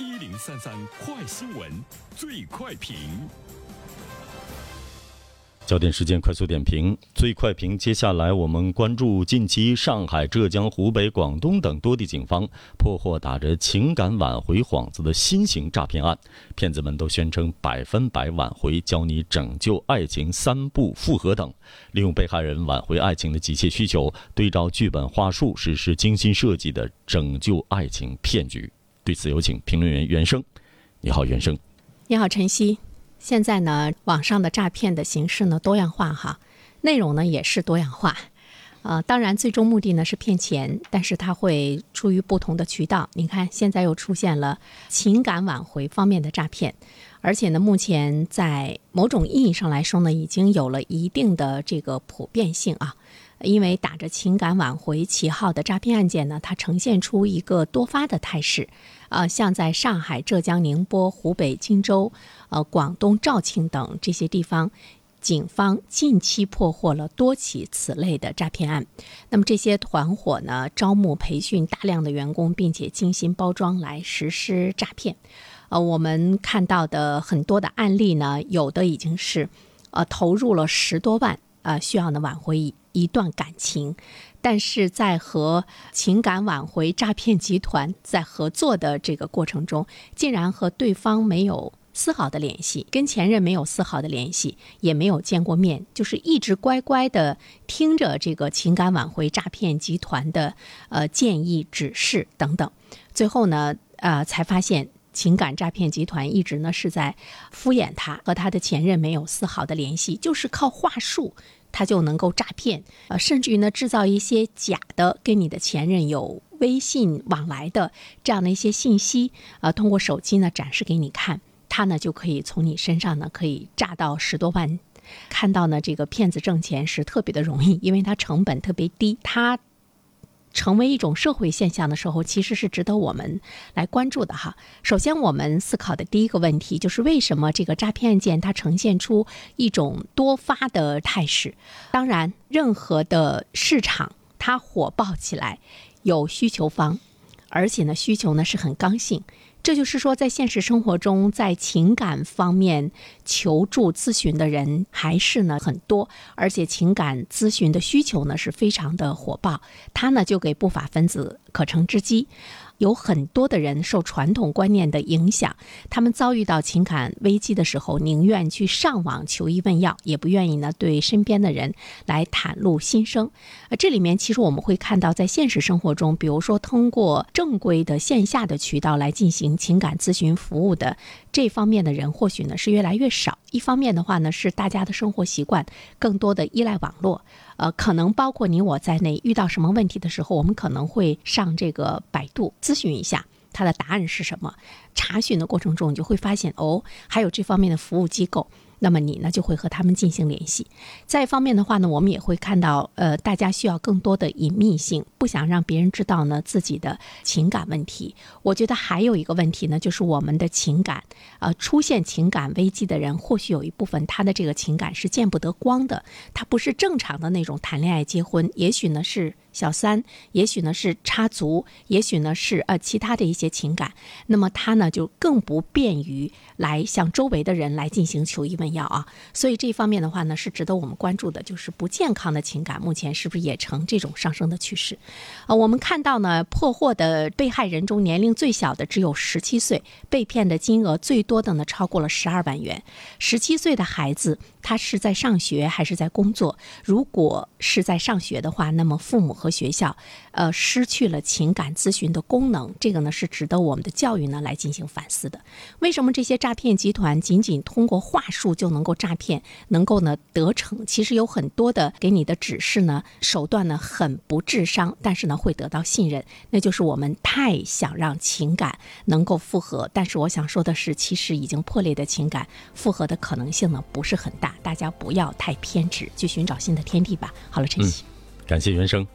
一零三三快新闻，最快评。焦点时间快速点评，最快评。接下来我们关注近期上海、浙江、湖北、广东等多地警方破获打着情感挽回幌子的新型诈骗案。骗子们都宣称百分百挽回，教你拯救爱情三步复合等，利用被害人挽回爱情的急切需求，对照剧本话术实施精心设计的拯救爱情骗局。对此，有请评论员袁生。你好，袁生。你好，晨曦。现在呢，网上的诈骗的形式呢多样化哈，内容呢也是多样化，呃，当然最终目的呢是骗钱，但是它会出于不同的渠道。你看，现在又出现了情感挽回方面的诈骗，而且呢，目前在某种意义上来说呢，已经有了一定的这个普遍性啊。因为打着情感挽回旗号的诈骗案件呢，它呈现出一个多发的态势，啊，像在上海、浙江、宁波、湖北荆州、呃广东肇庆等这些地方，警方近期破获了多起此类的诈骗案。那么这些团伙呢，招募培训大量的员工，并且精心包装来实施诈骗。呃，我们看到的很多的案例呢，有的已经是，呃，投入了十多万，呃，需要呢挽回。一段感情，但是在和情感挽回诈骗集团在合作的这个过程中，竟然和对方没有丝毫的联系，跟前任没有丝毫的联系，也没有见过面，就是一直乖乖的听着这个情感挽回诈骗集团的呃建议指示等等，最后呢，呃，才发现情感诈骗集团一直呢是在敷衍他，和他的前任没有丝毫的联系，就是靠话术。他就能够诈骗，呃，甚至于呢，制造一些假的跟你的前任有微信往来的这样的一些信息，呃，通过手机呢展示给你看，他呢就可以从你身上呢可以诈到十多万。看到呢，这个骗子挣钱是特别的容易，因为他成本特别低，他。成为一种社会现象的时候，其实是值得我们来关注的哈。首先，我们思考的第一个问题就是为什么这个诈骗案件它呈现出一种多发的态势？当然，任何的市场它火爆起来，有需求方，而且呢，需求呢是很刚性。这就是说，在现实生活中，在情感方面求助咨询的人还是呢很多，而且情感咨询的需求呢是非常的火爆，他呢就给不法分子可乘之机。有很多的人受传统观念的影响，他们遭遇到情感危机的时候，宁愿去上网求医问药，也不愿意呢对身边的人来袒露心声。呃，这里面其实我们会看到，在现实生活中，比如说通过正规的线下的渠道来进行情感咨询服务的这方面的人，或许呢是越来越少。一方面的话呢，是大家的生活习惯更多的依赖网络。呃，可能包括你我在内，遇到什么问题的时候，我们可能会上这个百度咨询一下，它的答案是什么？查询的过程中，你就会发现，哦，还有这方面的服务机构。那么你呢就会和他们进行联系。再一方面的话呢，我们也会看到，呃，大家需要更多的隐秘性，不想让别人知道呢自己的情感问题。我觉得还有一个问题呢，就是我们的情感，呃，出现情感危机的人，或许有一部分他的这个情感是见不得光的，他不是正常的那种谈恋爱、结婚，也许呢是。小三，也许呢是插足，也许呢是呃其他的一些情感，那么他呢就更不便于来向周围的人来进行求医问药啊。所以这方面的话呢是值得我们关注的，就是不健康的情感目前是不是也呈这种上升的趋势？啊，我们看到呢破获的被害人中年龄最小的只有十七岁，被骗的金额最多的呢超过了十二万元。十七岁的孩子。他是在上学还是在工作？如果是在上学的话，那么父母和学校，呃，失去了情感咨询的功能，这个呢是值得我们的教育呢来进行反思的。为什么这些诈骗集团仅仅通过话术就能够诈骗，能够呢得逞？其实有很多的给你的指示呢，手段呢很不智商，但是呢会得到信任。那就是我们太想让情感能够复合，但是我想说的是，其实已经破裂的情感复合的可能性呢不是很大。大家不要太偏执，去寻找新的天地吧。好了，晨曦，感谢原生。